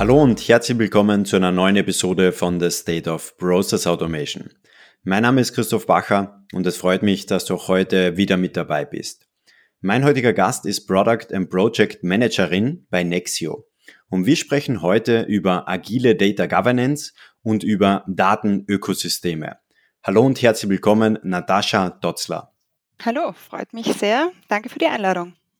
Hallo und herzlich willkommen zu einer neuen Episode von The State of Process Automation. Mein Name ist Christoph Bacher und es freut mich, dass du heute wieder mit dabei bist. Mein heutiger Gast ist Product and Project Managerin bei Nexio. Und wir sprechen heute über agile Data Governance und über Datenökosysteme. Hallo und herzlich willkommen, Natascha Dotzler. Hallo, freut mich sehr. Danke für die Einladung.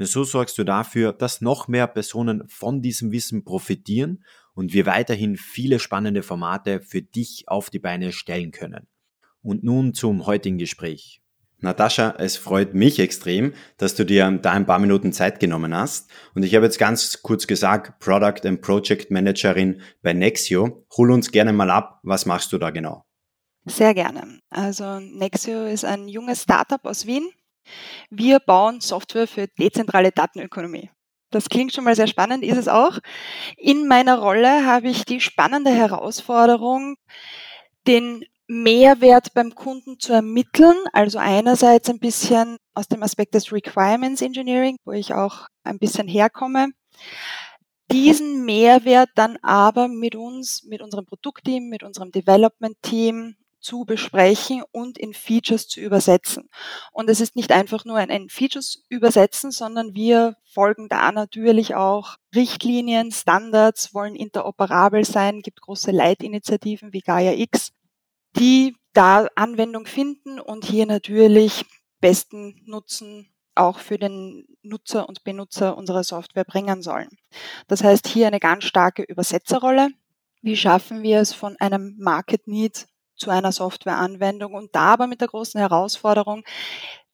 Denn so sorgst du dafür, dass noch mehr Personen von diesem Wissen profitieren und wir weiterhin viele spannende Formate für dich auf die Beine stellen können. Und nun zum heutigen Gespräch. Natascha, es freut mich extrem, dass du dir da ein paar Minuten Zeit genommen hast. Und ich habe jetzt ganz kurz gesagt, Product and Project Managerin bei Nexio. Hol uns gerne mal ab, was machst du da genau? Sehr gerne. Also Nexio ist ein junges Startup aus Wien, wir bauen Software für dezentrale Datenökonomie. Das klingt schon mal sehr spannend, ist es auch. In meiner Rolle habe ich die spannende Herausforderung, den Mehrwert beim Kunden zu ermitteln. Also einerseits ein bisschen aus dem Aspekt des Requirements Engineering, wo ich auch ein bisschen herkomme. Diesen Mehrwert dann aber mit uns, mit unserem Produktteam, mit unserem Development Team zu besprechen und in Features zu übersetzen. Und es ist nicht einfach nur ein, ein Features übersetzen, sondern wir folgen da natürlich auch Richtlinien, Standards, wollen interoperabel sein, gibt große Leitinitiativen wie Gaia X, die da Anwendung finden und hier natürlich besten Nutzen auch für den Nutzer und Benutzer unserer Software bringen sollen. Das heißt hier eine ganz starke Übersetzerrolle. Wie schaffen wir es von einem Market Need zu einer Softwareanwendung und da aber mit der großen Herausforderung,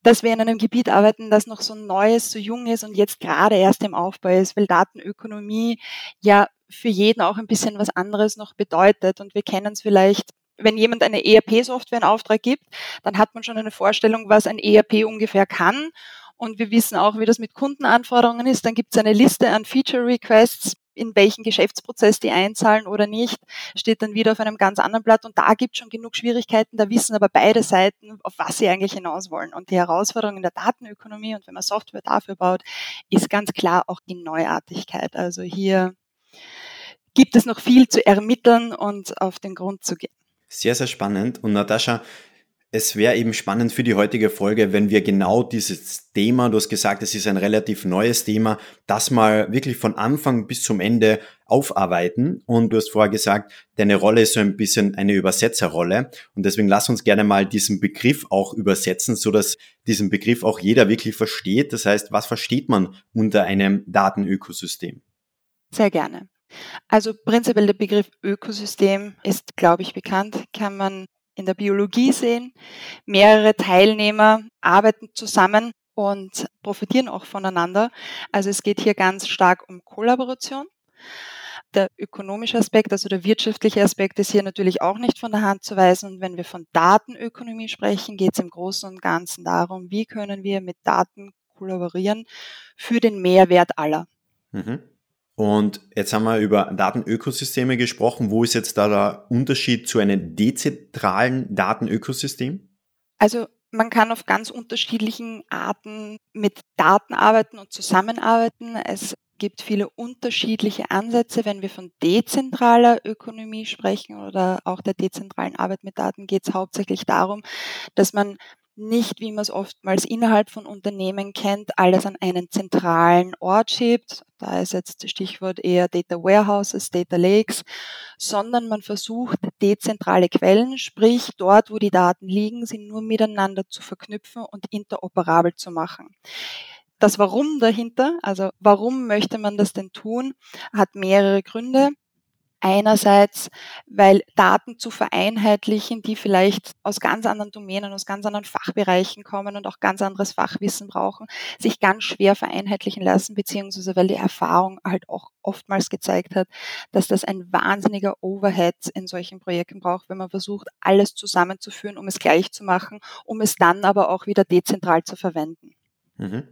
dass wir in einem Gebiet arbeiten, das noch so neues, so jung ist und jetzt gerade erst im Aufbau ist, weil Datenökonomie ja für jeden auch ein bisschen was anderes noch bedeutet. Und wir kennen es vielleicht, wenn jemand eine ERP-Software in Auftrag gibt, dann hat man schon eine Vorstellung, was ein ERP ungefähr kann. Und wir wissen auch, wie das mit Kundenanforderungen ist. Dann gibt es eine Liste an Feature Requests, in welchen Geschäftsprozess die einzahlen oder nicht, steht dann wieder auf einem ganz anderen Blatt. Und da gibt es schon genug Schwierigkeiten. Da wissen aber beide Seiten, auf was sie eigentlich hinaus wollen. Und die Herausforderung in der Datenökonomie und wenn man Software dafür baut, ist ganz klar auch die Neuartigkeit. Also hier gibt es noch viel zu ermitteln und auf den Grund zu gehen. Sehr, sehr spannend. Und Natascha, es wäre eben spannend für die heutige Folge, wenn wir genau dieses Thema, du hast gesagt, es ist ein relativ neues Thema, das mal wirklich von Anfang bis zum Ende aufarbeiten. Und du hast vorher gesagt, deine Rolle ist so ein bisschen eine Übersetzerrolle. Und deswegen lass uns gerne mal diesen Begriff auch übersetzen, so dass diesen Begriff auch jeder wirklich versteht. Das heißt, was versteht man unter einem Datenökosystem? Sehr gerne. Also prinzipiell der Begriff Ökosystem ist, glaube ich, bekannt, kann man in der Biologie sehen. Mehrere Teilnehmer arbeiten zusammen und profitieren auch voneinander. Also es geht hier ganz stark um Kollaboration. Der ökonomische Aspekt, also der wirtschaftliche Aspekt ist hier natürlich auch nicht von der Hand zu weisen. Und wenn wir von Datenökonomie sprechen, geht es im Großen und Ganzen darum, wie können wir mit Daten kollaborieren für den Mehrwert aller. Mhm. Und jetzt haben wir über Datenökosysteme gesprochen. Wo ist jetzt da der Unterschied zu einem dezentralen Datenökosystem? Also man kann auf ganz unterschiedlichen Arten mit Daten arbeiten und zusammenarbeiten. Es gibt viele unterschiedliche Ansätze. Wenn wir von dezentraler Ökonomie sprechen oder auch der dezentralen Arbeit mit Daten, geht es hauptsächlich darum, dass man nicht, wie man es oftmals innerhalb von Unternehmen kennt, alles an einen zentralen Ort schiebt. Da ist jetzt das Stichwort eher Data Warehouses, Data Lakes, sondern man versucht, dezentrale Quellen, sprich dort, wo die Daten liegen, sie nur miteinander zu verknüpfen und interoperabel zu machen. Das Warum dahinter, also warum möchte man das denn tun, hat mehrere Gründe. Einerseits, weil Daten zu vereinheitlichen, die vielleicht aus ganz anderen Domänen, aus ganz anderen Fachbereichen kommen und auch ganz anderes Fachwissen brauchen, sich ganz schwer vereinheitlichen lassen, beziehungsweise weil die Erfahrung halt auch oftmals gezeigt hat, dass das ein wahnsinniger Overhead in solchen Projekten braucht, wenn man versucht, alles zusammenzuführen, um es gleich zu machen, um es dann aber auch wieder dezentral zu verwenden. Mhm.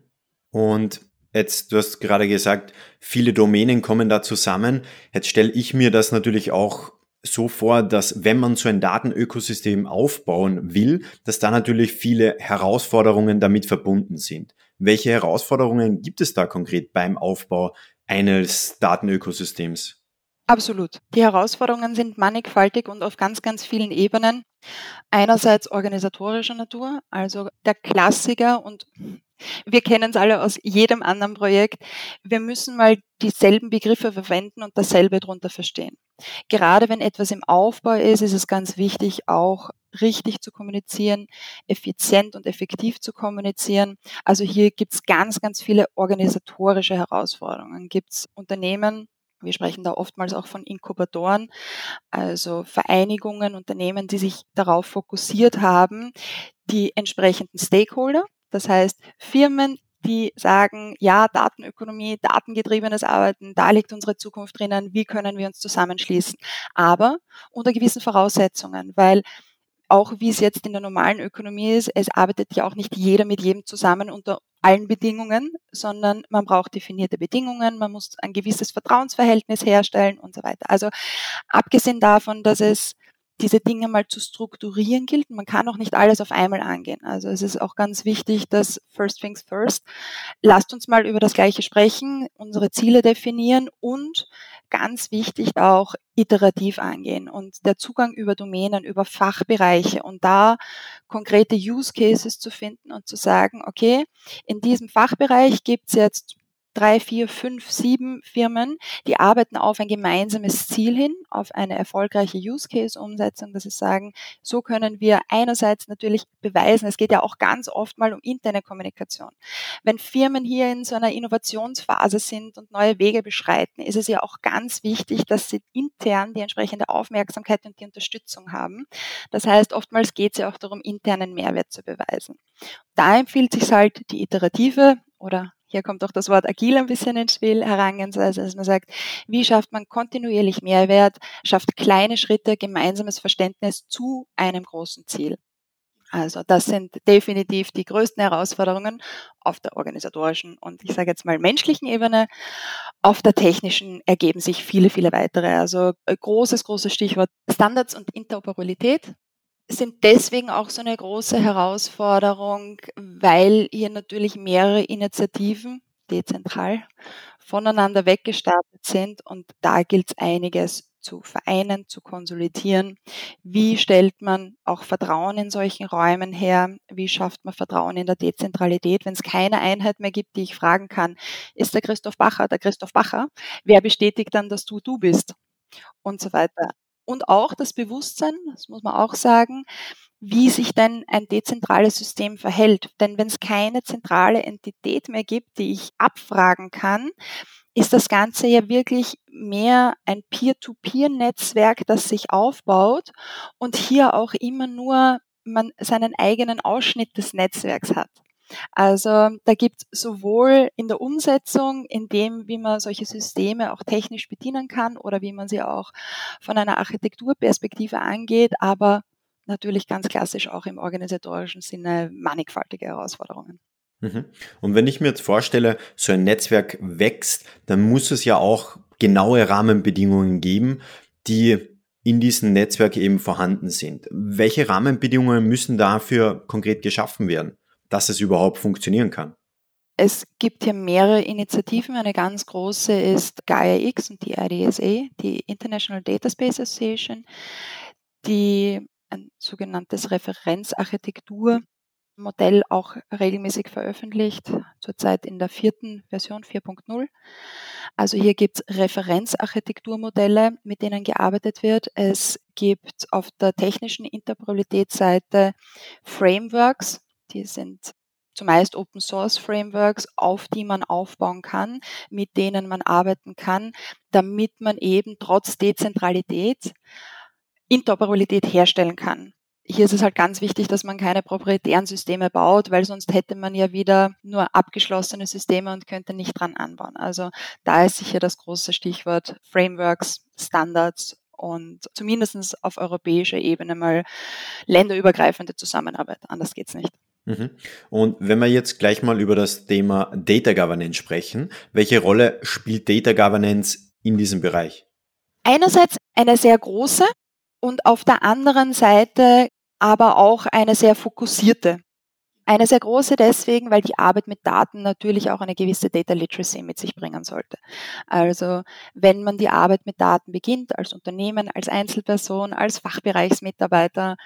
Und Jetzt, du hast gerade gesagt, viele Domänen kommen da zusammen. Jetzt stelle ich mir das natürlich auch so vor, dass wenn man so ein Datenökosystem aufbauen will, dass da natürlich viele Herausforderungen damit verbunden sind. Welche Herausforderungen gibt es da konkret beim Aufbau eines Datenökosystems? Absolut. Die Herausforderungen sind mannigfaltig und auf ganz, ganz vielen Ebenen. Einerseits organisatorischer Natur, also der Klassiker und wir kennen es alle aus jedem anderen Projekt. Wir müssen mal dieselben Begriffe verwenden und dasselbe drunter verstehen. Gerade wenn etwas im Aufbau ist, ist es ganz wichtig, auch richtig zu kommunizieren, effizient und effektiv zu kommunizieren. Also hier gibt es ganz, ganz viele organisatorische Herausforderungen. Gibt es Unternehmen, wir sprechen da oftmals auch von Inkubatoren, also Vereinigungen, Unternehmen, die sich darauf fokussiert haben, die entsprechenden Stakeholder, das heißt, Firmen, die sagen, ja, Datenökonomie, datengetriebenes Arbeiten, da liegt unsere Zukunft drinnen, wie können wir uns zusammenschließen? Aber unter gewissen Voraussetzungen, weil auch wie es jetzt in der normalen Ökonomie ist, es arbeitet ja auch nicht jeder mit jedem zusammen unter allen Bedingungen, sondern man braucht definierte Bedingungen, man muss ein gewisses Vertrauensverhältnis herstellen und so weiter. Also abgesehen davon, dass es diese Dinge mal zu strukturieren gilt. Man kann auch nicht alles auf einmal angehen. Also es ist auch ganz wichtig, dass First Things First. Lasst uns mal über das Gleiche sprechen, unsere Ziele definieren und ganz wichtig auch iterativ angehen und der Zugang über Domänen, über Fachbereiche und da konkrete Use Cases zu finden und zu sagen, okay, in diesem Fachbereich gibt es jetzt drei, vier, fünf, sieben Firmen, die arbeiten auf ein gemeinsames Ziel hin, auf eine erfolgreiche Use-Case-Umsetzung, dass sie sagen, so können wir einerseits natürlich beweisen, es geht ja auch ganz oft mal um interne Kommunikation. Wenn Firmen hier in so einer Innovationsphase sind und neue Wege beschreiten, ist es ja auch ganz wichtig, dass sie intern die entsprechende Aufmerksamkeit und die Unterstützung haben. Das heißt, oftmals geht es ja auch darum, internen Mehrwert zu beweisen. Da empfiehlt sich halt die iterative oder hier kommt auch das Wort agil ein bisschen ins Spiel, Herangehensweise, dass man sagt, wie schafft man kontinuierlich Mehrwert, schafft kleine Schritte, gemeinsames Verständnis zu einem großen Ziel. Also das sind definitiv die größten Herausforderungen auf der organisatorischen und ich sage jetzt mal menschlichen Ebene. Auf der technischen ergeben sich viele, viele weitere. Also äh, großes, großes Stichwort Standards und Interoperabilität sind deswegen auch so eine große Herausforderung, weil hier natürlich mehrere Initiativen dezentral voneinander weggestartet sind und da gilt es einiges zu vereinen, zu konsolidieren. Wie stellt man auch Vertrauen in solchen Räumen her? Wie schafft man Vertrauen in der Dezentralität, wenn es keine Einheit mehr gibt, die ich fragen kann, ist der Christoph Bacher der Christoph Bacher? Wer bestätigt dann, dass du du bist? Und so weiter und auch das Bewusstsein, das muss man auch sagen, wie sich denn ein dezentrales System verhält. Denn wenn es keine zentrale Entität mehr gibt, die ich abfragen kann, ist das Ganze ja wirklich mehr ein Peer-to-Peer-Netzwerk, das sich aufbaut und hier auch immer nur man seinen eigenen Ausschnitt des Netzwerks hat. Also da gibt es sowohl in der Umsetzung, in dem, wie man solche Systeme auch technisch bedienen kann oder wie man sie auch von einer Architekturperspektive angeht, aber natürlich ganz klassisch auch im organisatorischen Sinne mannigfaltige Herausforderungen. Mhm. Und wenn ich mir jetzt vorstelle, so ein Netzwerk wächst, dann muss es ja auch genaue Rahmenbedingungen geben, die in diesem Netzwerk eben vorhanden sind. Welche Rahmenbedingungen müssen dafür konkret geschaffen werden? Dass es überhaupt funktionieren kann? Es gibt hier mehrere Initiativen. Eine ganz große ist Gaia X und die IDSA, die International Data Space Association, die ein sogenanntes Referenzarchitekturmodell auch regelmäßig veröffentlicht, zurzeit in der vierten Version 4.0. Also hier gibt es Referenzarchitekturmodelle, mit denen gearbeitet wird. Es gibt auf der technischen Interoperabilitätsseite Frameworks, die sind zumeist Open Source Frameworks, auf die man aufbauen kann, mit denen man arbeiten kann, damit man eben trotz Dezentralität Interoperabilität herstellen kann. Hier ist es halt ganz wichtig, dass man keine proprietären Systeme baut, weil sonst hätte man ja wieder nur abgeschlossene Systeme und könnte nicht dran anbauen. Also da ist sicher das große Stichwort Frameworks, Standards und zumindest auf europäischer Ebene mal länderübergreifende Zusammenarbeit. Anders geht's nicht. Mhm. Und wenn wir jetzt gleich mal über das Thema Data Governance sprechen, welche Rolle spielt Data Governance in diesem Bereich? Einerseits eine sehr große und auf der anderen Seite aber auch eine sehr fokussierte. Eine sehr große deswegen, weil die Arbeit mit Daten natürlich auch eine gewisse Data Literacy mit sich bringen sollte. Also wenn man die Arbeit mit Daten beginnt, als Unternehmen, als Einzelperson, als Fachbereichsmitarbeiterin,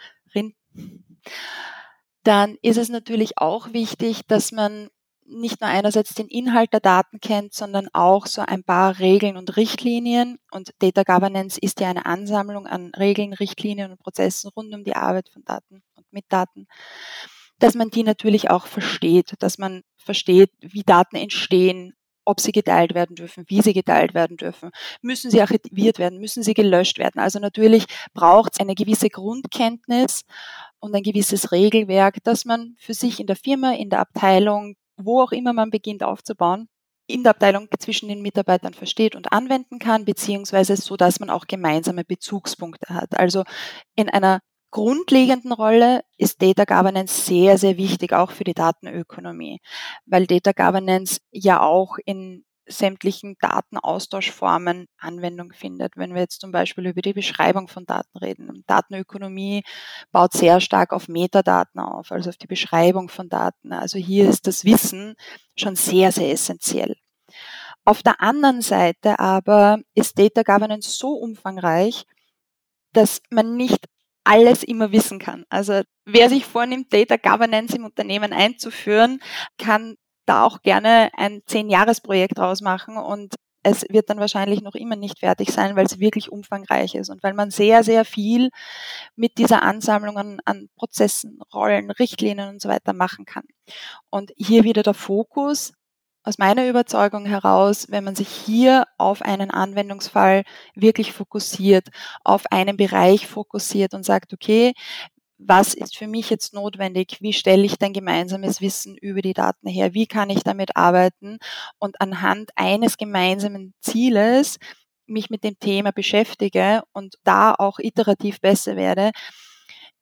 dann ist es natürlich auch wichtig, dass man nicht nur einerseits den Inhalt der Daten kennt, sondern auch so ein paar Regeln und Richtlinien. Und Data Governance ist ja eine Ansammlung an Regeln, Richtlinien und Prozessen rund um die Arbeit von Daten und mit Daten, dass man die natürlich auch versteht, dass man versteht, wie Daten entstehen, ob sie geteilt werden dürfen, wie sie geteilt werden dürfen, müssen sie archiviert werden, müssen sie gelöscht werden. Also natürlich braucht es eine gewisse Grundkenntnis und ein gewisses Regelwerk, das man für sich in der Firma, in der Abteilung wo auch immer man beginnt aufzubauen, in der Abteilung zwischen den Mitarbeitern versteht und anwenden kann, beziehungsweise so, dass man auch gemeinsame Bezugspunkte hat. Also in einer grundlegenden Rolle ist Data Governance sehr, sehr wichtig, auch für die Datenökonomie, weil Data Governance ja auch in sämtlichen Datenaustauschformen Anwendung findet. Wenn wir jetzt zum Beispiel über die Beschreibung von Daten reden. Datenökonomie baut sehr stark auf Metadaten auf, also auf die Beschreibung von Daten. Also hier ist das Wissen schon sehr, sehr essentiell. Auf der anderen Seite aber ist Data Governance so umfangreich, dass man nicht alles immer wissen kann. Also wer sich vornimmt, Data Governance im Unternehmen einzuführen, kann da auch gerne ein Zehn-Jahres-Projekt draus machen und es wird dann wahrscheinlich noch immer nicht fertig sein, weil es wirklich umfangreich ist und weil man sehr, sehr viel mit dieser Ansammlung an, an, Prozessen, Rollen, Richtlinien und so weiter machen kann. Und hier wieder der Fokus aus meiner Überzeugung heraus, wenn man sich hier auf einen Anwendungsfall wirklich fokussiert, auf einen Bereich fokussiert und sagt, okay, was ist für mich jetzt notwendig, wie stelle ich denn gemeinsames Wissen über die Daten her, wie kann ich damit arbeiten und anhand eines gemeinsamen Zieles mich mit dem Thema beschäftige und da auch iterativ besser werde,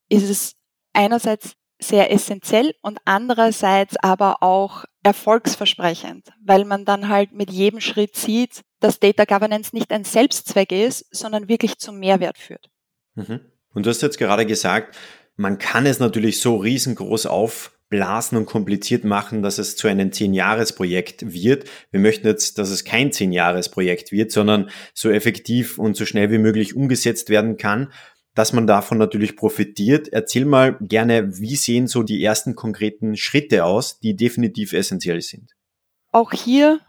ist es einerseits sehr essentiell und andererseits aber auch erfolgsversprechend, weil man dann halt mit jedem Schritt sieht, dass Data Governance nicht ein Selbstzweck ist, sondern wirklich zum Mehrwert führt. Mhm. Und du hast jetzt gerade gesagt, man kann es natürlich so riesengroß aufblasen und kompliziert machen, dass es zu einem Zehn-Jahres-Projekt wird. Wir möchten jetzt, dass es kein Zehn-Jahres-Projekt wird, sondern so effektiv und so schnell wie möglich umgesetzt werden kann, dass man davon natürlich profitiert. Erzähl mal gerne, wie sehen so die ersten konkreten Schritte aus, die definitiv essentiell sind? Auch hier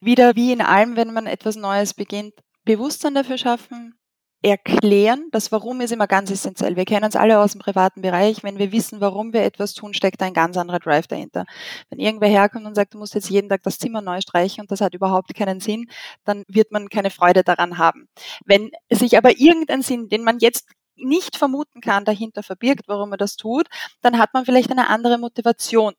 wieder wie in allem, wenn man etwas Neues beginnt, Bewusstsein dafür schaffen, erklären. Das Warum ist immer ganz essentiell. Wir kennen es alle aus dem privaten Bereich. Wenn wir wissen, warum wir etwas tun, steckt ein ganz anderer Drive dahinter. Wenn irgendwer herkommt und sagt, du musst jetzt jeden Tag das Zimmer neu streichen und das hat überhaupt keinen Sinn, dann wird man keine Freude daran haben. Wenn sich aber irgendein Sinn, den man jetzt nicht vermuten kann, dahinter verbirgt, warum man das tut, dann hat man vielleicht eine andere Motivation.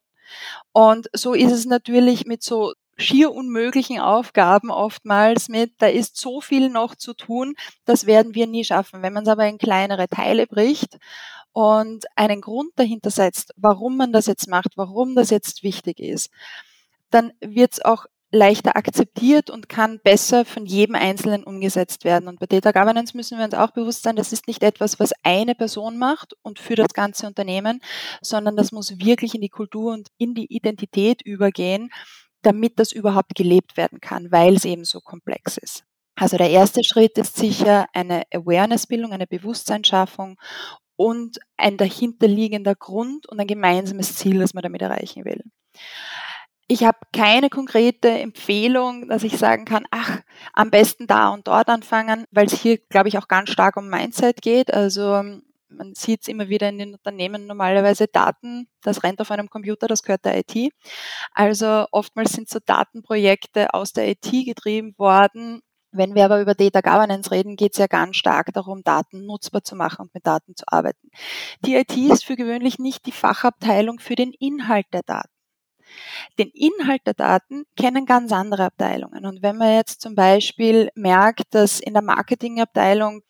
Und so ist es natürlich mit so schier unmöglichen Aufgaben oftmals mit, da ist so viel noch zu tun, das werden wir nie schaffen. Wenn man es aber in kleinere Teile bricht und einen Grund dahinter setzt, warum man das jetzt macht, warum das jetzt wichtig ist, dann wird es auch leichter akzeptiert und kann besser von jedem Einzelnen umgesetzt werden. Und bei Data Governance müssen wir uns auch bewusst sein, das ist nicht etwas, was eine Person macht und für das ganze Unternehmen, sondern das muss wirklich in die Kultur und in die Identität übergehen damit das überhaupt gelebt werden kann, weil es eben so komplex ist. Also der erste Schritt ist sicher eine Awareness-Bildung, eine Bewusstseinsschaffung und ein dahinterliegender Grund und ein gemeinsames Ziel, das man damit erreichen will. Ich habe keine konkrete Empfehlung, dass ich sagen kann, ach, am besten da und dort anfangen, weil es hier, glaube ich, auch ganz stark um Mindset geht. Also Man sieht es immer wieder in den Unternehmen normalerweise Daten, das rennt auf einem Computer, das gehört der IT. Also oftmals sind so Datenprojekte aus der IT getrieben worden. Wenn wir aber über Data Governance reden, geht es ja ganz stark darum, Daten nutzbar zu machen und mit Daten zu arbeiten. Die IT ist für gewöhnlich nicht die Fachabteilung für den Inhalt der Daten. Den Inhalt der Daten kennen ganz andere Abteilungen. Und wenn man jetzt zum Beispiel merkt, dass in der Marketingabteilung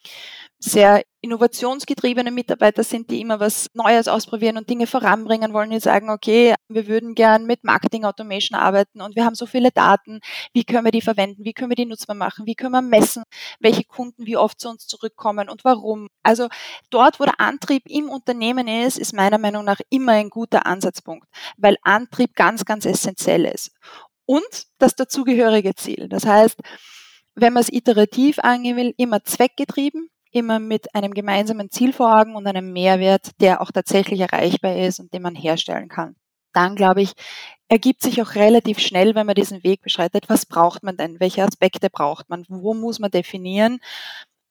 sehr innovationsgetriebene Mitarbeiter sind, die immer was Neues ausprobieren und Dinge voranbringen wollen, die sagen, okay, wir würden gern mit Marketing Automation arbeiten und wir haben so viele Daten, wie können wir die verwenden, wie können wir die nutzbar machen, wie können wir messen, welche Kunden wie oft zu uns zurückkommen und warum. Also dort, wo der Antrieb im Unternehmen ist, ist meiner Meinung nach immer ein guter Ansatzpunkt, weil Antrieb ganz, ganz essentiell ist. Und das dazugehörige Ziel. Das heißt, wenn man es iterativ angehen will, immer zweckgetrieben, immer mit einem gemeinsamen Ziel vor Augen und einem Mehrwert, der auch tatsächlich erreichbar ist und den man herstellen kann. Dann, glaube ich, ergibt sich auch relativ schnell, wenn man diesen Weg beschreitet, was braucht man denn, welche Aspekte braucht man, wo muss man definieren,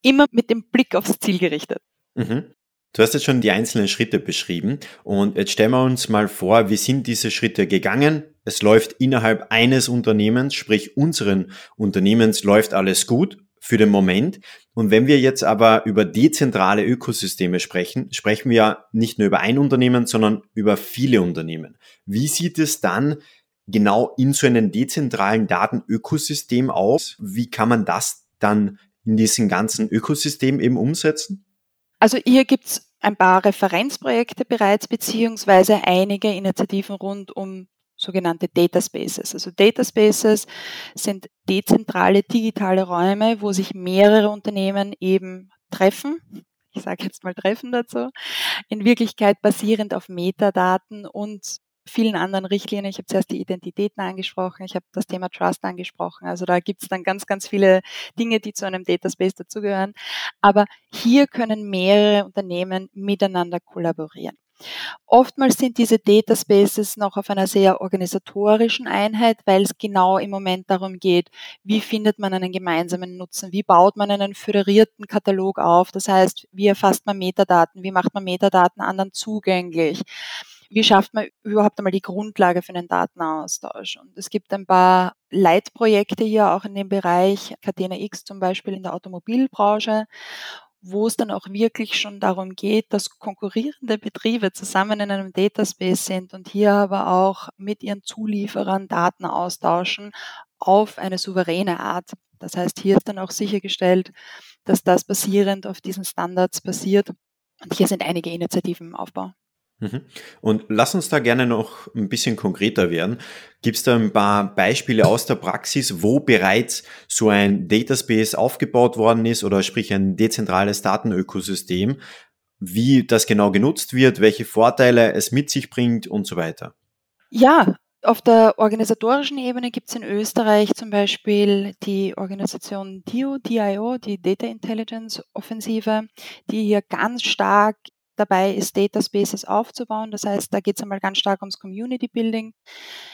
immer mit dem Blick aufs Ziel gerichtet. Mhm. Du hast jetzt schon die einzelnen Schritte beschrieben und jetzt stellen wir uns mal vor, wie sind diese Schritte gegangen? Es läuft innerhalb eines Unternehmens, sprich unseren Unternehmens läuft alles gut für den Moment. Und wenn wir jetzt aber über dezentrale Ökosysteme sprechen, sprechen wir ja nicht nur über ein Unternehmen, sondern über viele Unternehmen. Wie sieht es dann genau in so einem dezentralen Datenökosystem aus? Wie kann man das dann in diesem ganzen Ökosystem eben umsetzen? Also hier gibt's ein paar Referenzprojekte bereits, beziehungsweise einige Initiativen rund um sogenannte Data Spaces. Also Data Spaces sind dezentrale digitale Räume, wo sich mehrere Unternehmen eben treffen. Ich sage jetzt mal treffen dazu. In Wirklichkeit basierend auf Metadaten und vielen anderen Richtlinien. Ich habe zuerst die Identitäten angesprochen, ich habe das Thema Trust angesprochen. Also da gibt es dann ganz, ganz viele Dinge, die zu einem Data Space dazugehören. Aber hier können mehrere Unternehmen miteinander kollaborieren. Oftmals sind diese Data Spaces noch auf einer sehr organisatorischen Einheit, weil es genau im Moment darum geht, wie findet man einen gemeinsamen Nutzen, wie baut man einen föderierten Katalog auf, das heißt, wie erfasst man Metadaten, wie macht man Metadaten anderen zugänglich, wie schafft man überhaupt einmal die Grundlage für einen Datenaustausch. Und es gibt ein paar Leitprojekte hier auch in dem Bereich, Catena X zum Beispiel in der Automobilbranche wo es dann auch wirklich schon darum geht, dass konkurrierende Betriebe zusammen in einem Dataspace sind und hier aber auch mit ihren Zulieferern Daten austauschen auf eine souveräne Art. Das heißt, hier ist dann auch sichergestellt, dass das basierend auf diesen Standards basiert. Und hier sind einige Initiativen im Aufbau. Mhm. Und lass uns da gerne noch ein bisschen konkreter werden. Gibt es da ein paar Beispiele aus der Praxis, wo bereits so ein Dataspace aufgebaut worden ist oder sprich ein dezentrales Datenökosystem, wie das genau genutzt wird, welche Vorteile es mit sich bringt und so weiter? Ja, auf der organisatorischen Ebene gibt es in Österreich zum Beispiel die Organisation DIO, DIO, die Data Intelligence Offensive, die hier ganz stark dabei ist, Data Spaces aufzubauen. Das heißt, da geht es einmal ganz stark ums Community Building.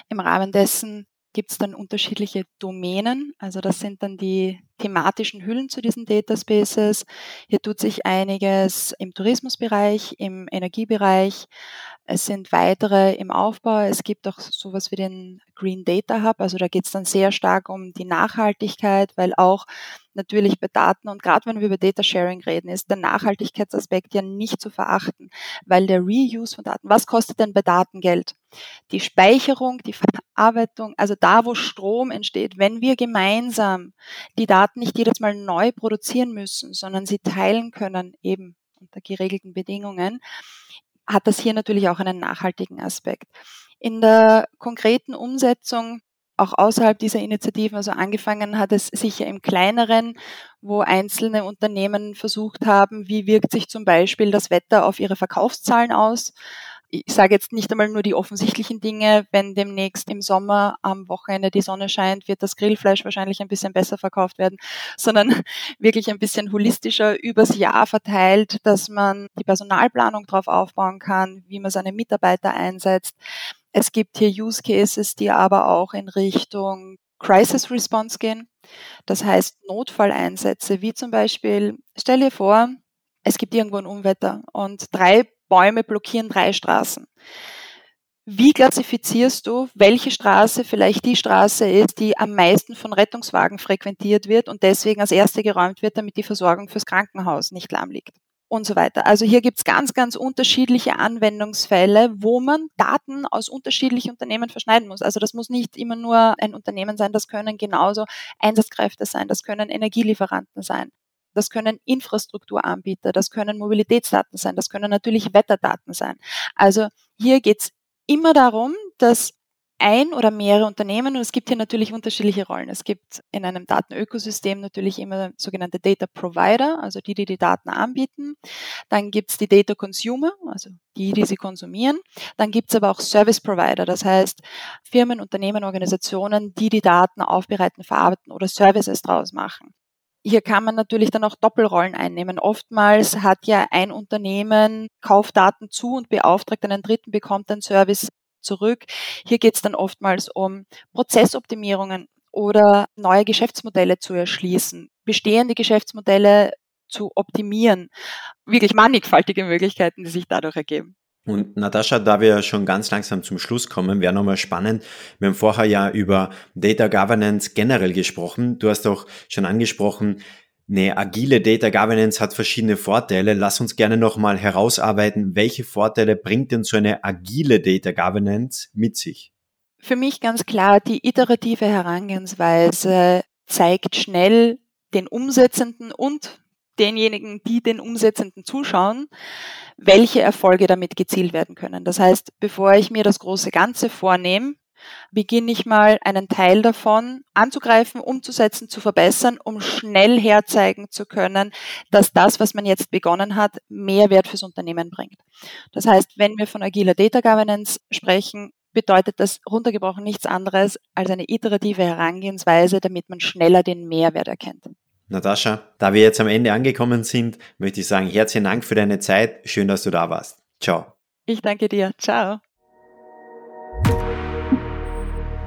Im Rahmen dessen gibt es dann unterschiedliche Domänen. Also das sind dann die thematischen Hüllen zu diesen Data Spaces. Hier tut sich einiges im Tourismusbereich, im Energiebereich. Es sind weitere im Aufbau. Es gibt auch sowas wie den Green Data Hub. Also da geht es dann sehr stark um die Nachhaltigkeit, weil auch natürlich bei Daten und gerade wenn wir über Data Sharing reden, ist der Nachhaltigkeitsaspekt ja nicht zu verachten, weil der Reuse von Daten, was kostet denn bei Daten Geld? Die Speicherung, die Verarbeitung, also da, wo Strom entsteht, wenn wir gemeinsam die Daten nicht jedes Mal neu produzieren müssen, sondern sie teilen können, eben unter geregelten Bedingungen, hat das hier natürlich auch einen nachhaltigen Aspekt. In der konkreten Umsetzung auch außerhalb dieser Initiativen, also angefangen hat es sicher im kleineren, wo einzelne Unternehmen versucht haben, wie wirkt sich zum Beispiel das Wetter auf ihre Verkaufszahlen aus ich sage jetzt nicht einmal nur die offensichtlichen Dinge, wenn demnächst im Sommer am Wochenende die Sonne scheint, wird das Grillfleisch wahrscheinlich ein bisschen besser verkauft werden, sondern wirklich ein bisschen holistischer übers Jahr verteilt, dass man die Personalplanung darauf aufbauen kann, wie man seine Mitarbeiter einsetzt. Es gibt hier Use Cases, die aber auch in Richtung Crisis Response gehen. Das heißt Notfalleinsätze, wie zum Beispiel, stell dir vor, es gibt irgendwo ein Unwetter und drei Bäume blockieren drei Straßen. Wie klassifizierst du, welche Straße vielleicht die Straße ist, die am meisten von Rettungswagen frequentiert wird und deswegen als erste geräumt wird, damit die Versorgung fürs Krankenhaus nicht lahm liegt? Und so weiter. Also hier gibt's ganz, ganz unterschiedliche Anwendungsfälle, wo man Daten aus unterschiedlichen Unternehmen verschneiden muss. Also das muss nicht immer nur ein Unternehmen sein, das können genauso Einsatzkräfte sein, das können Energielieferanten sein. Das können Infrastrukturanbieter, das können Mobilitätsdaten sein, das können natürlich Wetterdaten sein. Also hier geht's immer darum, dass ein oder mehrere Unternehmen, und es gibt hier natürlich unterschiedliche Rollen. Es gibt in einem Datenökosystem natürlich immer sogenannte Data Provider, also die, die die Daten anbieten. Dann gibt es die Data Consumer, also die, die sie konsumieren. Dann gibt es aber auch Service Provider, das heißt Firmen, Unternehmen, Organisationen, die die Daten aufbereiten, verarbeiten oder Services draus machen. Hier kann man natürlich dann auch Doppelrollen einnehmen. Oftmals hat ja ein Unternehmen Kaufdaten zu und beauftragt einen Dritten, bekommt den Service zurück. Hier geht es dann oftmals um Prozessoptimierungen oder neue Geschäftsmodelle zu erschließen, bestehende Geschäftsmodelle zu optimieren. Wirklich mannigfaltige Möglichkeiten, die sich dadurch ergeben. Und Natascha, da wir schon ganz langsam zum Schluss kommen, wäre nochmal spannend. Wir haben vorher ja über Data Governance generell gesprochen. Du hast auch schon angesprochen, eine agile Data Governance hat verschiedene Vorteile. Lass uns gerne nochmal herausarbeiten, welche Vorteile bringt denn so eine agile Data Governance mit sich? Für mich ganz klar, die iterative Herangehensweise zeigt schnell den Umsetzenden und denjenigen, die den Umsetzenden zuschauen, welche Erfolge damit gezielt werden können. Das heißt, bevor ich mir das große Ganze vornehme, beginne ich mal einen Teil davon anzugreifen, umzusetzen, zu verbessern, um schnell herzeigen zu können, dass das, was man jetzt begonnen hat, Mehrwert fürs Unternehmen bringt. Das heißt, wenn wir von agiler Data Governance sprechen, bedeutet das runtergebrochen nichts anderes als eine iterative Herangehensweise, damit man schneller den Mehrwert erkennt. Natascha, da wir jetzt am Ende angekommen sind, möchte ich sagen, herzlichen Dank für deine Zeit. Schön, dass du da warst. Ciao. Ich danke dir. Ciao.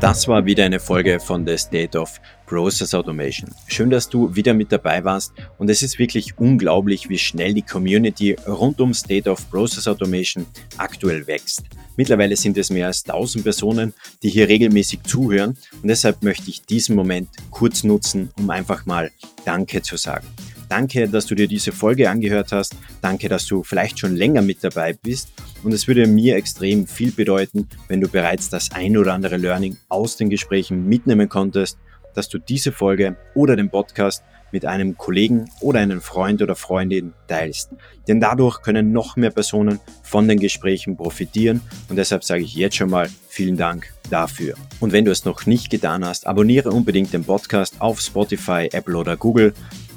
Das war wieder eine Folge von The State of Process Automation. Schön, dass du wieder mit dabei warst und es ist wirklich unglaublich, wie schnell die Community rund um State of Process Automation aktuell wächst. Mittlerweile sind es mehr als 1000 Personen, die hier regelmäßig zuhören und deshalb möchte ich diesen Moment kurz nutzen, um einfach mal Danke zu sagen. Danke, dass du dir diese Folge angehört hast. Danke, dass du vielleicht schon länger mit dabei bist. Und es würde mir extrem viel bedeuten, wenn du bereits das ein oder andere Learning aus den Gesprächen mitnehmen konntest, dass du diese Folge oder den Podcast mit einem Kollegen oder einem Freund oder Freundin teilst. Denn dadurch können noch mehr Personen von den Gesprächen profitieren und deshalb sage ich jetzt schon mal vielen Dank dafür. Und wenn du es noch nicht getan hast, abonniere unbedingt den Podcast auf Spotify, Apple oder Google